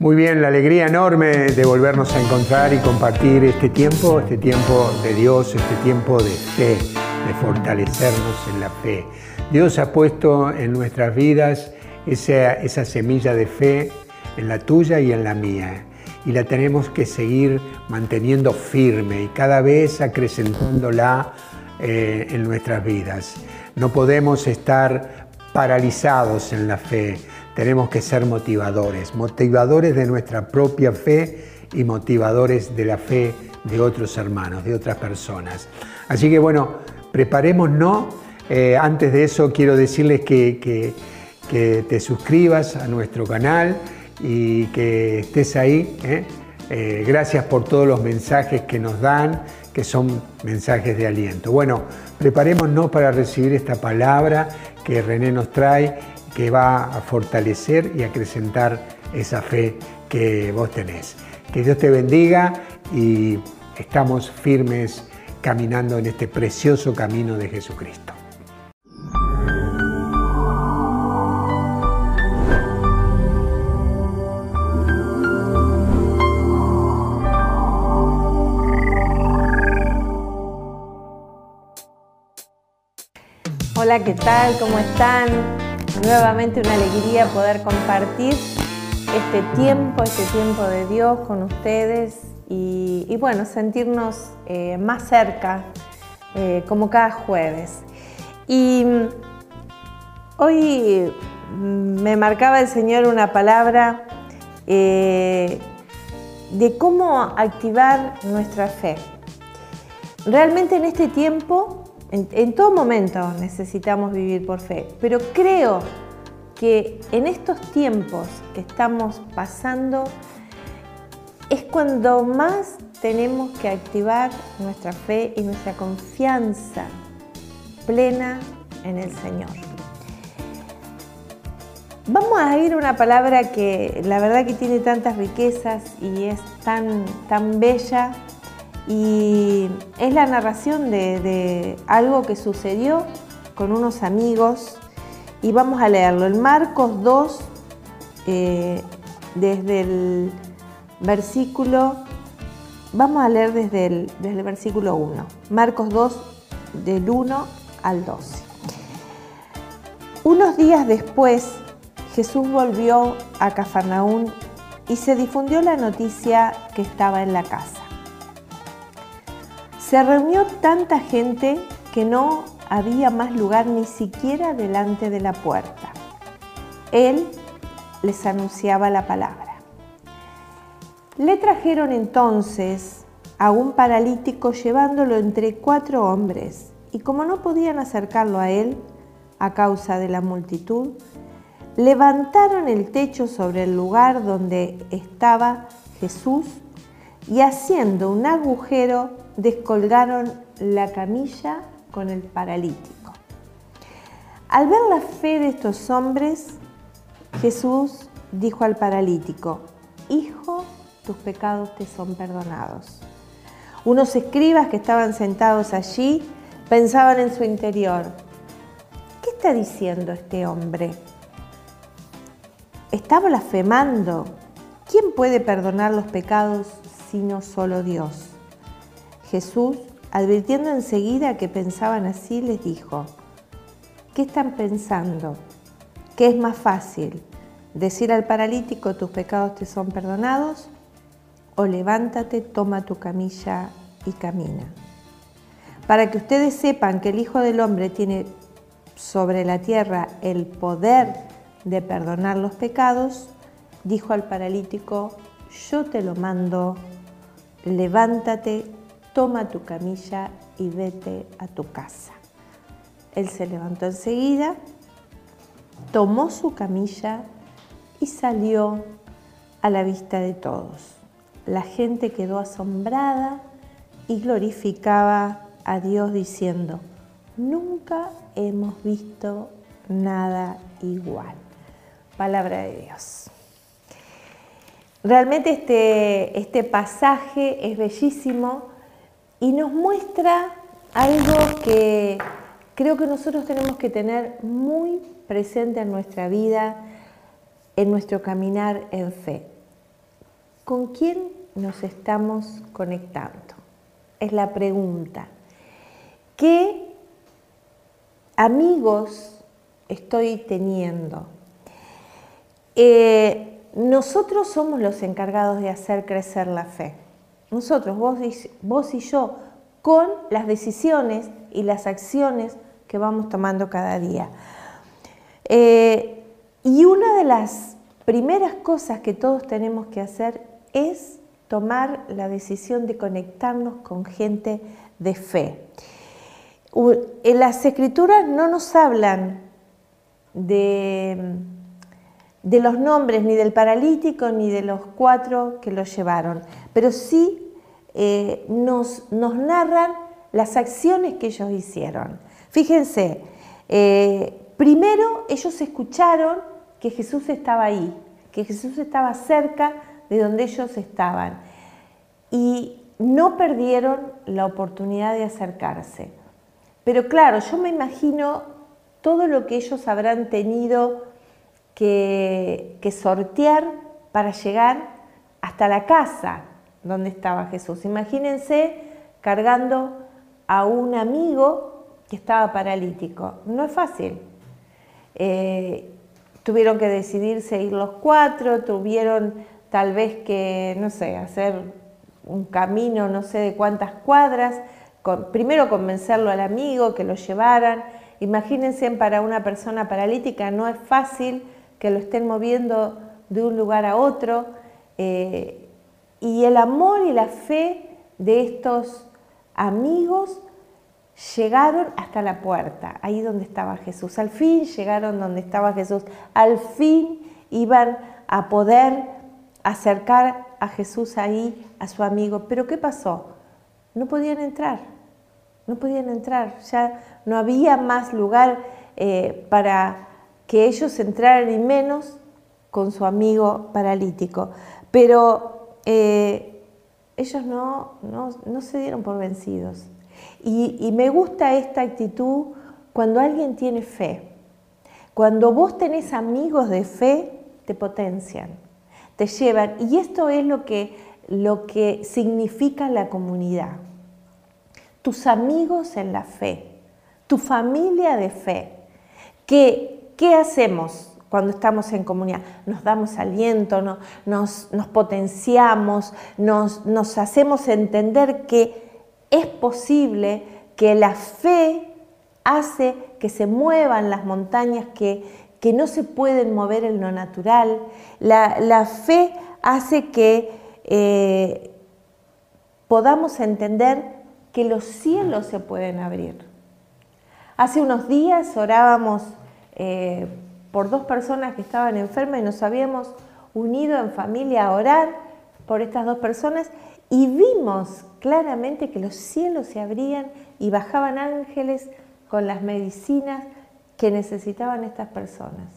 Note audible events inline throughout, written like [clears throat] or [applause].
Muy bien, la alegría enorme de volvernos a encontrar y compartir este tiempo, este tiempo de Dios, este tiempo de fe, de fortalecernos en la fe. Dios ha puesto en nuestras vidas esa, semilla de fe en la tuya y en la mía. Y la tenemos que seguir manteniendo firme y cada vez acrecentándola eh, en nuestras vidas. No podemos estar paralizados en la fe, tenemos que ser motivadores, motivadores de nuestra propia fe y motivadores de la fe de otros hermanos, de otras personas. Así que bueno, preparémonos. Eh, antes de eso quiero decirles que, que, te suscribas a nuestro canal y que estés ahí. ¿eh? Eh, gracias por todos los mensajes que nos dan, que son mensajes de aliento. Bueno, preparémonos para recibir esta palabra que René nos trae, que va a fortalecer y acrecentar esa fe que vos tenés. Que Dios te bendiga y estamos firmes caminando en este precioso camino de Jesucristo. Hola, ¿qué tal? ¿Cómo están? Nuevamente una alegría poder compartir este tiempo, este tiempo de Dios con ustedes y, bueno, sentirnos eh, más cerca eh, como cada jueves. Y mm, hoy mm, me marcaba el Señor una palabra eh, de cómo activar nuestra fe. Realmente en este tiempo en, todo momento necesitamos vivir por fe, pero creo que en estos tiempos que estamos pasando es cuando más tenemos que activar nuestra fe y nuestra confianza plena en el Señor. Vamos a ir a una palabra que la verdad que tiene tantas riquezas y es tan, tan bella y es la narración de, algo que sucedió con unos amigos y vamos a leerlo. En Marcos 2, eh, desde el versículo, vamos a leer desde el, versículo 1. Marcos 2, del 1 al 12. Unos días después, Jesús volvió a Cafarnaún y se difundió la noticia que estaba en la casa. Se reunió tanta gente que no había más lugar ni siquiera delante de la puerta. Él les anunciaba la palabra. Le trajeron entonces a un paralítico llevándolo entre cuatro hombres, y como no podían acercarlo a él a causa de la multitud, levantaron el techo sobre el lugar donde estaba Jesús y haciendo un agujero descolgaron la camilla con el paralítico. Al ver la fe de estos hombres, Jesús dijo al paralítico, Hijo, tus pecados te son perdonados. Unos escribas que estaban sentados allí pensaban en su interior, ¿qué está diciendo este hombre? Está blasfemando. ¿Quién puede perdonar los pecados sino solo Dios? Jesús, advirtiendo enseguida que pensaban así, les dijo, ¿qué están pensando? ¿Qué es más fácil? ¿Decir al paralítico tus pecados te son perdonados? ¿O levántate, toma tu camilla y camina? Para que ustedes sepan que el Hijo del Hombre tiene sobre la tierra el poder de perdonar los pecados, dijo al paralítico, yo te lo mando, levántate, toma tu camilla y vete a tu casa. Él se levantó enseguida, tomó su camilla y salió a la vista de todos. La gente quedó asombrada y glorificaba a Dios diciendo, nunca hemos visto nada igual. Palabra de Dios. Realmente este, este pasaje es bellísimo y nos muestra algo que creo que nosotros tenemos que tener muy presente en nuestra vida, en nuestro caminar en fe. ¿Con quién nos estamos conectando? Es la pregunta. ¿Qué amigos estoy teniendo? Eh, nosotros somos los encargados de hacer crecer la fe. Nosotros, vos y, yo, con las decisiones y las acciones que vamos tomando cada día. Eh, y una de las primeras cosas que todos tenemos que hacer es tomar la decisión de conectarnos con gente de fe. En las escrituras no nos hablan de, de los nombres ni del paralítico ni de los cuatro que lo llevaron, pero sí eh, nos, nos, narran las acciones que ellos hicieron. Fíjense, eh, primero ellos escucharon que Jesús estaba ahí, que Jesús estaba cerca de donde ellos estaban y no perdieron la oportunidad de acercarse. Pero claro, yo me imagino todo lo que ellos habrán tenido que, sortear para llegar hasta la casa donde estaba Jesús. Imagínense cargando a un amigo que estaba paralítico. No es fácil. Eh, tuvieron que decidirse ir los cuatro, tuvieron tal vez que, no sé, hacer un camino, no sé de cuántas cuadras, primero convencerlo al amigo, que lo llevaran. Imagínense para una persona paralítica no es fácil que lo estén moviendo de un lugar a otro. Eh, y el amor y la fe de estos amigos llegaron hasta la puerta, ahí donde estaba Jesús. Al fin llegaron donde estaba Jesús. Al fin iban a poder acercar a Jesús ahí, a su amigo. Pero ¿qué pasó? No podían entrar, no podían entrar. Ya no había más lugar eh, para que ellos entraran y menos con su amigo paralítico. Pero eh, ellos no, no se dieron por vencidos y, me gusta esta actitud cuando alguien tiene fe. Cuando vos tenés amigos de fe, te potencian, te llevan. Y esto es lo que, lo que significa la comunidad. Tus amigos en la fe, tu familia de fe. ¿Qué, qué hacemos cuando estamos en comunidad? Nos damos aliento, nos, potenciamos, nos, hacemos entender que es posible que la fe hace que se muevan las montañas que, que no se pueden mover en lo natural. La, fe hace que eh, podamos entender que los cielos se pueden abrir. Hace unos días orábamos eh, por dos personas que estaban enfermas y nos habíamos unido en familia a orar por estas dos personas y vimos claramente que los cielos se abrían y bajaban ángeles con las medicinas que necesitaban estas personas.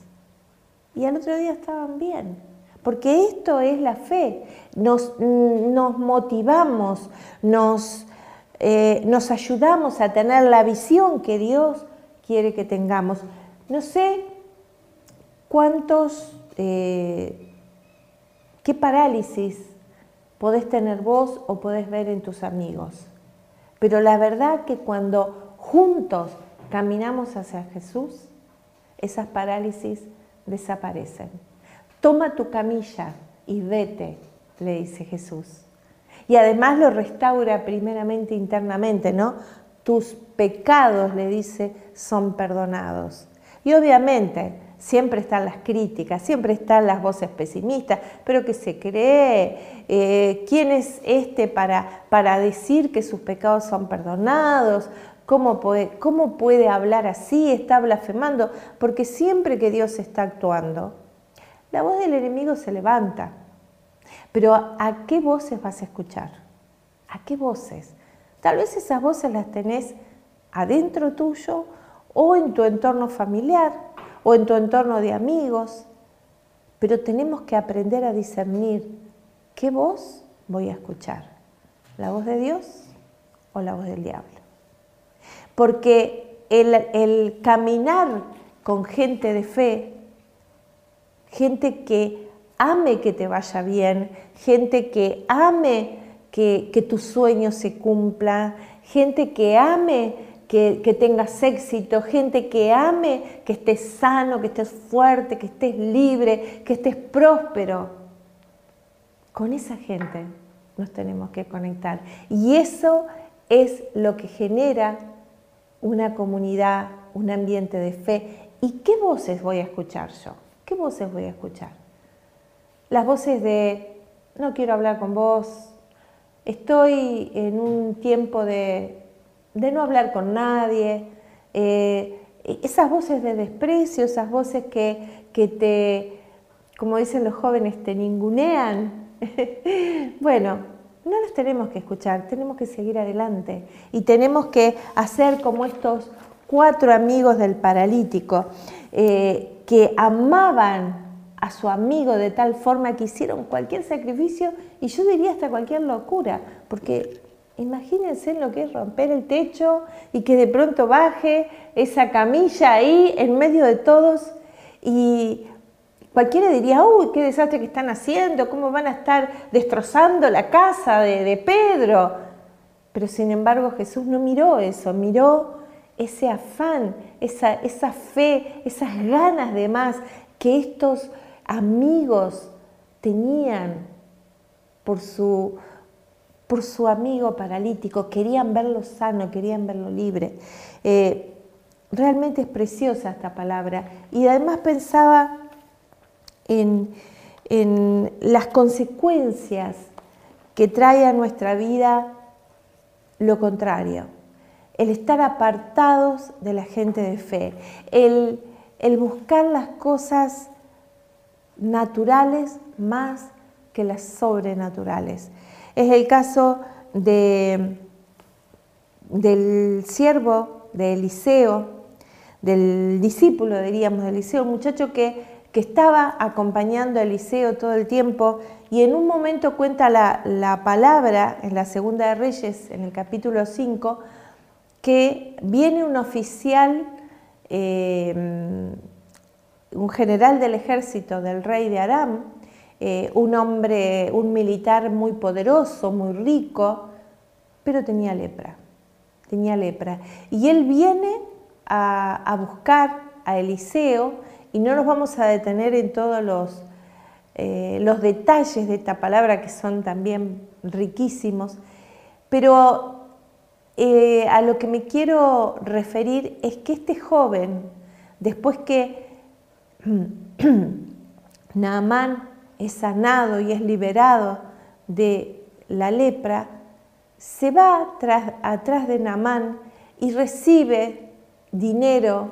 Y al otro día estaban bien, porque esto es la fe. Nos, motivamos, eh, nos, ayudamos a tener la visión que Dios quiere que tengamos. No sé cuántos, eh, qué parálisis podés tener vos o podés ver en tus amigos. Pero la verdad que cuando juntos caminamos hacia Jesús, esas parálisis desaparecen. Toma tu camilla y vete, le dice Jesús. Y además lo restaura primeramente internamente, ¿no? Tus pecados, le dice, son perdonados. Y obviamente, siempre están las críticas, siempre están las voces pesimistas, pero que se cree, eh, quién es este para, para decir que sus pecados son perdonados, ¿Cómo puede, ¿Cómo puede hablar así? Está blasfemando, porque siempre que Dios está actuando, la voz del enemigo se levanta. Pero ¿a qué voces vas a escuchar? ¿A qué voces? Tal vez esas voces las tenés adentro tuyo o en tu entorno familiar o en tu entorno de amigos, pero tenemos que aprender a discernir qué voz voy a escuchar, la voz de Dios o la voz del diablo. Porque el, caminar con gente de fe, gente que ame que te vaya bien, gente que ame que, que tu sueño se cumpla, gente que ame que, tengas éxito, gente que ame que estés sano, que estés fuerte, que estés libre, que estés próspero. Con esa gente nos tenemos que conectar. Y eso es lo que genera una comunidad, un ambiente de fe. ¿Y qué voces voy a escuchar yo? ¿Qué voces voy a escuchar? Las voces de, no quiero hablar con vos, estoy en un tiempo de, no hablar con nadie, eh, esas voces de desprecio, esas voces que, que te, como dicen los jóvenes, te ningunean. [laughs] bueno, no las tenemos que escuchar, tenemos que seguir adelante y tenemos que hacer como estos cuatro amigos del paralítico eh, que amaban a su amigo de tal forma que hicieron cualquier sacrificio y yo diría hasta cualquier locura, porque imagínense lo que es romper el techo y que de pronto baje esa camilla ahí en medio de todos y Cualquiera diría, uy, qué desastre que están haciendo, cómo van a estar destrozando la casa de, Pedro. Pero sin embargo Jesús no miró eso, miró ese afán, esa, fe, esas ganas de más que estos amigos tenían por su, por su amigo paralítico, querían verlo sano, querían verlo libre. Eh, realmente es preciosa esta palabra. Y además pensaba en, las consecuencias que trae a nuestra vida lo contrario, el estar apartados de la gente de fe, el, el buscar las cosas naturales más que las sobrenaturales. Es el caso de, del siervo de Eliseo, del discípulo, diríamos, de Eliseo, un muchacho que que estaba acompañando a Eliseo todo el tiempo y en un momento cuenta la, palabra en la Segunda de Reyes, en el capítulo 5, que viene un oficial, eh, un general del ejército del rey de Aram, eh, un hombre, un militar muy poderoso, muy rico, pero tenía lepra, tenía lepra. Y él viene a, buscar a Eliseo, y no nos vamos a detener en todos los, eh, los detalles de esta palabra que son también riquísimos, pero eh, a lo que me quiero referir es que este joven, después que [clears throat] Naamán es sanado y es liberado de la lepra, se va atrás de Naamán y recibe dinero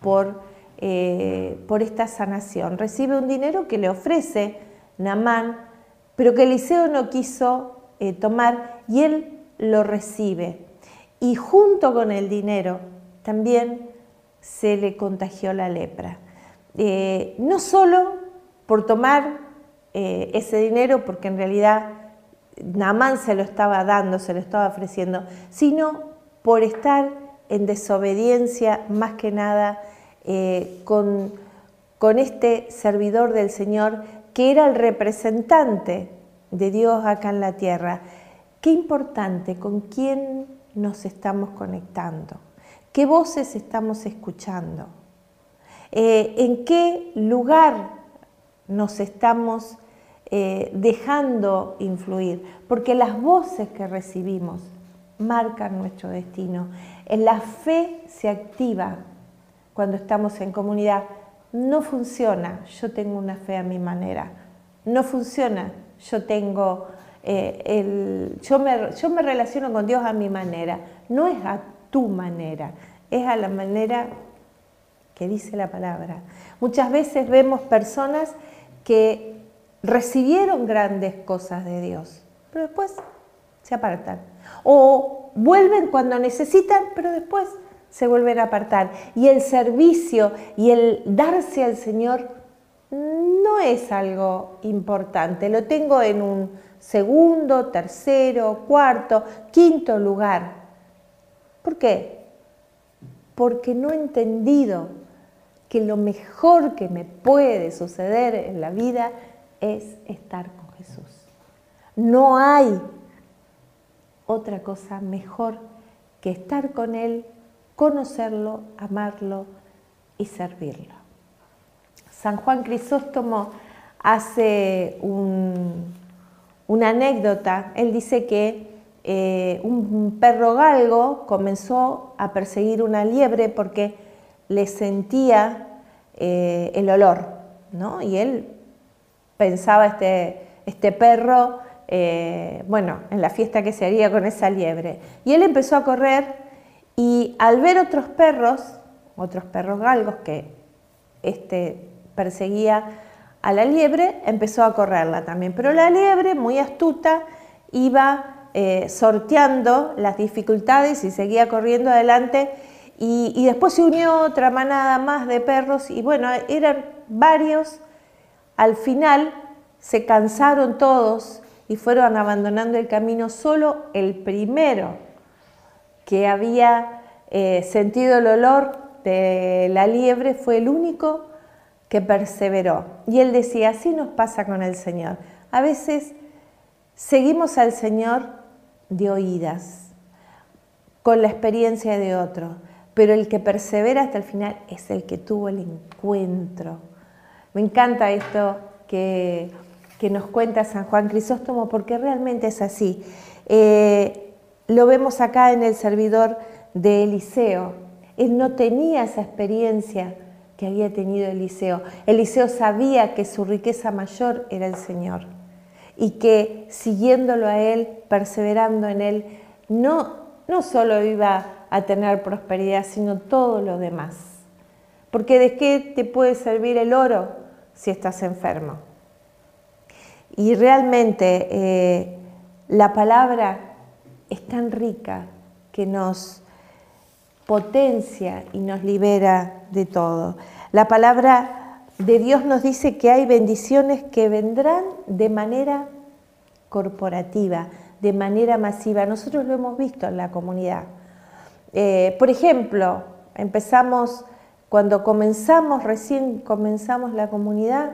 por eh, por esta sanación. Recibe un dinero que le ofrece Namán, pero que Eliseo no quiso eh, tomar y él lo recibe. Y junto con el dinero también se le contagió la lepra. Eh, no solo por tomar ese dinero, porque en realidad Namán se lo estaba dando, se lo estaba ofreciendo, sino por estar en desobediencia más que nada eh, con, con este servidor del Señor que era el representante de Dios acá en la tierra. Qué importante con quién nos estamos conectando, qué voces estamos escuchando, eh, en qué lugar nos estamos eh, dejando influir, porque las voces que recibimos marcan nuestro destino. La fe se activa cuando estamos en comunidad. No funciona, yo tengo una fe a mi manera. No funciona, yo tengo eh, el, yo, me, yo me relaciono con Dios a mi manera. No es a tu manera, es a la manera que dice la palabra. Muchas veces vemos personas que recibieron grandes cosas de Dios, pero después se apartan. O vuelven cuando necesitan, pero después se vuelven a apartar. Y el servicio y el darse al Señor no es algo importante. Lo tengo en un segundo, tercero, cuarto, quinto lugar. ¿Por qué? Porque no he entendido que lo mejor que me puede suceder en la vida es estar con Jesús. No hay otra cosa mejor que estar con Él, conocerlo, amarlo y servirlo. San Juan Crisóstomo hace una anécdota. Él dice que eh, un perro galgo comenzó a perseguir una liebre porque le sentía eh, el olor, ¿no? Y él pensaba este, este perro, eh, bueno, en la fiesta que se haría con esa liebre. Y él empezó a correr y al ver otros perros, otros perros galgos que este perseguía a la liebre, empezó a correrla también. Pero la liebre, muy astuta, iba eh, sorteando las dificultades y seguía corriendo adelante. Y, después se unió otra manada más de perros y bueno, eran varios. Al final se cansaron todos y fueron abandonando el camino. Solo el primero que había eh, sentido el olor de la liebre fue el único que perseveró. Y él decía, así nos pasa con el Señor. A veces seguimos al Señor de oídas, con la experiencia de otro, pero el que persevera hasta el final es el que tuvo el encuentro. Me encanta esto que, nos cuenta San Juan Crisóstomo porque realmente es así. Eh, lo vemos acá en el servidor de Eliseo. Él no tenía esa experiencia que había tenido Eliseo. Eliseo sabía que su riqueza mayor era el Señor y que siguiéndolo a Él, perseverando en Él, no, no solo iba a tener prosperidad, sino todo lo demás. Porque ¿de qué te puede servir el oro si estás enfermo? Y realmente eh, la palabra es tan rica que nos potencia y nos libera de todo. La palabra de Dios nos dice que hay bendiciones que vendrán de manera corporativa, de manera masiva. Nosotros lo hemos visto en la comunidad. Eh, por ejemplo, empezamos, cuando comenzamos, recién comenzamos la comunidad,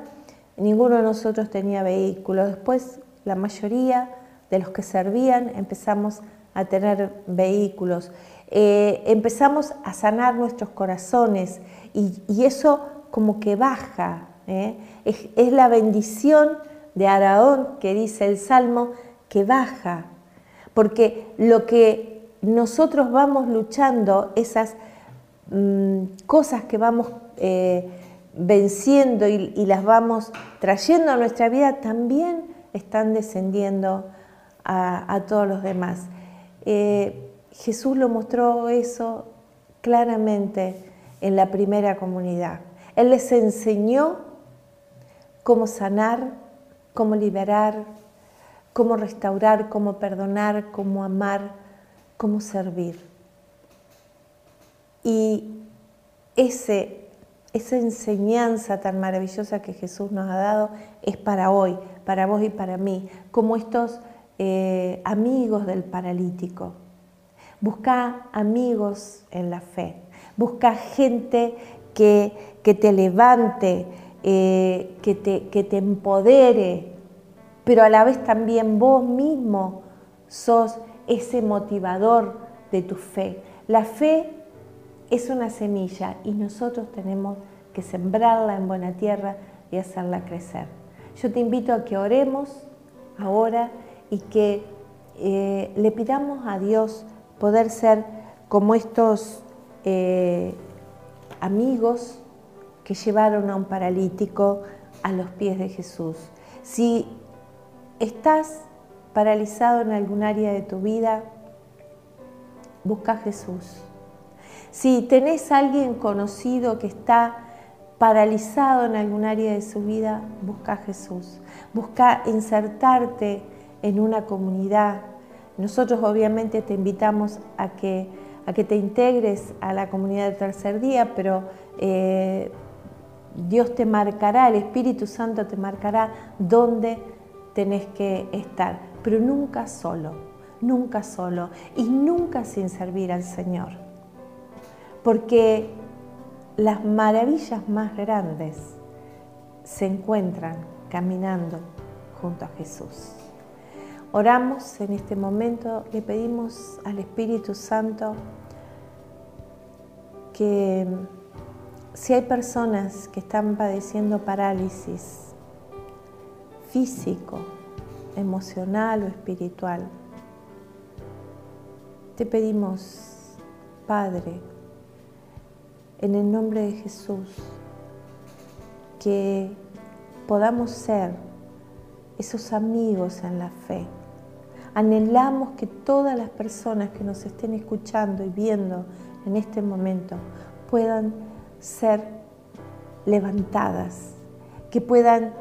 ninguno de nosotros tenía vehículo. Después, la mayoría de los que servían empezamos a tener vehículos. Eh, empezamos a sanar nuestros corazones y, eso como que baja. ¿eh? Es, la bendición de Araón que dice el Salmo que baja. Porque lo que nosotros vamos luchando, esas mm, cosas que vamos eh, venciendo y, las vamos trayendo a nuestra vida, también están descendiendo a, todos los demás. Eh, Jesús lo mostró eso claramente en la primera comunidad. Él les enseñó cómo sanar, cómo liberar, cómo restaurar, cómo perdonar, cómo amar, cómo servir. Y ese, esa enseñanza tan maravillosa que Jesús nos ha dado es para hoy, para vos y para mí, como estos eh, amigos del paralítico. Busca amigos en la fe, busca gente que que te levante, eh, que, te, que te empodere, pero a la vez también vos mismo sos ese motivador de tu fe. La fe es una semilla y nosotros tenemos que sembrarla en buena tierra y hacerla crecer. Yo te invito a que oremos ahora y que eh, le pidamos a Dios poder ser como estos eh, amigos que llevaron a un paralítico a los pies de Jesús. Si estás paralizado en algún área de tu vida, busca a Jesús. Si tenés a alguien conocido que está paralizado en algún área de su vida, busca a Jesús. Busca insertarte en una comunidad. Nosotros obviamente te invitamos a que, a que te integres a la comunidad de tercer día, pero eh, Dios te marcará, el Espíritu Santo te marcará dónde tenés que estar, pero nunca solo, nunca solo y nunca sin servir al Señor. Porque las maravillas más grandes se encuentran caminando junto a Jesús. Oramos en este momento, le pedimos al Espíritu Santo que si hay personas que están padeciendo parálisis físico, emocional o espiritual, te pedimos, Padre, en el nombre de Jesús, que podamos ser esos amigos en la fe. Anhelamos que todas las personas que nos estén escuchando y viendo en este momento puedan ser levantadas, que puedan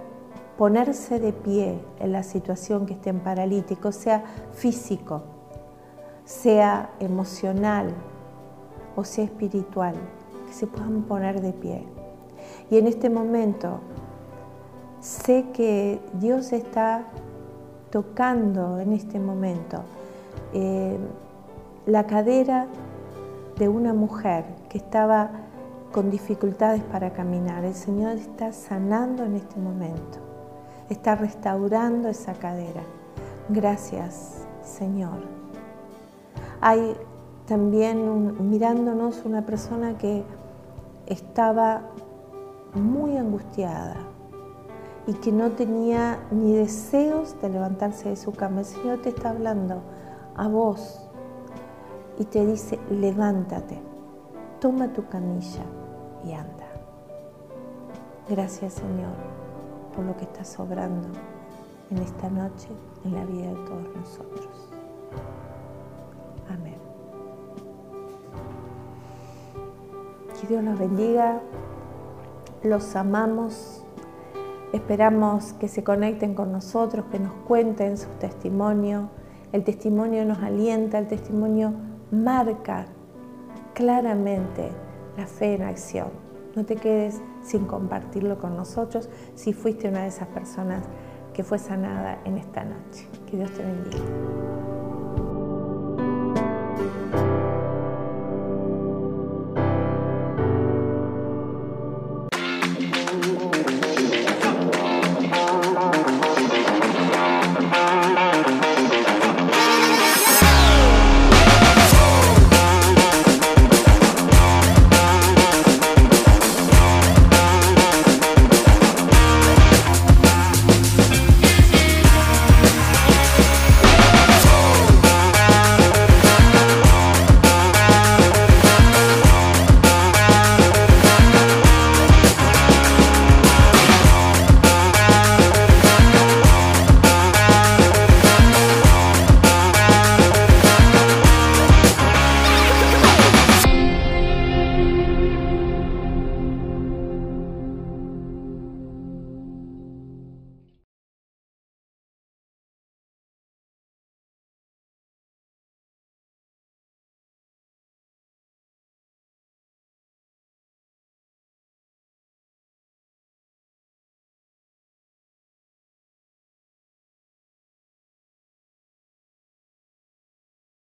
ponerse de pie en la situación que estén paralíticos, sea físico, sea emocional o sea espiritual, se puedan poner de pie. Y en este momento sé que Dios está tocando en este momento eh, la cadera de una mujer que estaba con dificultades para caminar. El Señor está sanando en este momento, está restaurando esa cadera. Gracias, Señor. Hay también mirándonos una persona que estaba muy angustiada y que no tenía ni deseos de levantarse de su cama. El Señor te está hablando a vos y te dice, levántate, toma tu camilla y anda. Gracias Señor por lo que estás sobrando en esta noche en la vida de todos nosotros. Que Dios los bendiga, los amamos, esperamos que se conecten con nosotros, que nos cuenten su testimonio. El testimonio nos alienta, el testimonio marca claramente la fe en acción. No te quedes sin compartirlo con nosotros si fuiste una de esas personas que fue sanada en esta noche. Que Dios te bendiga.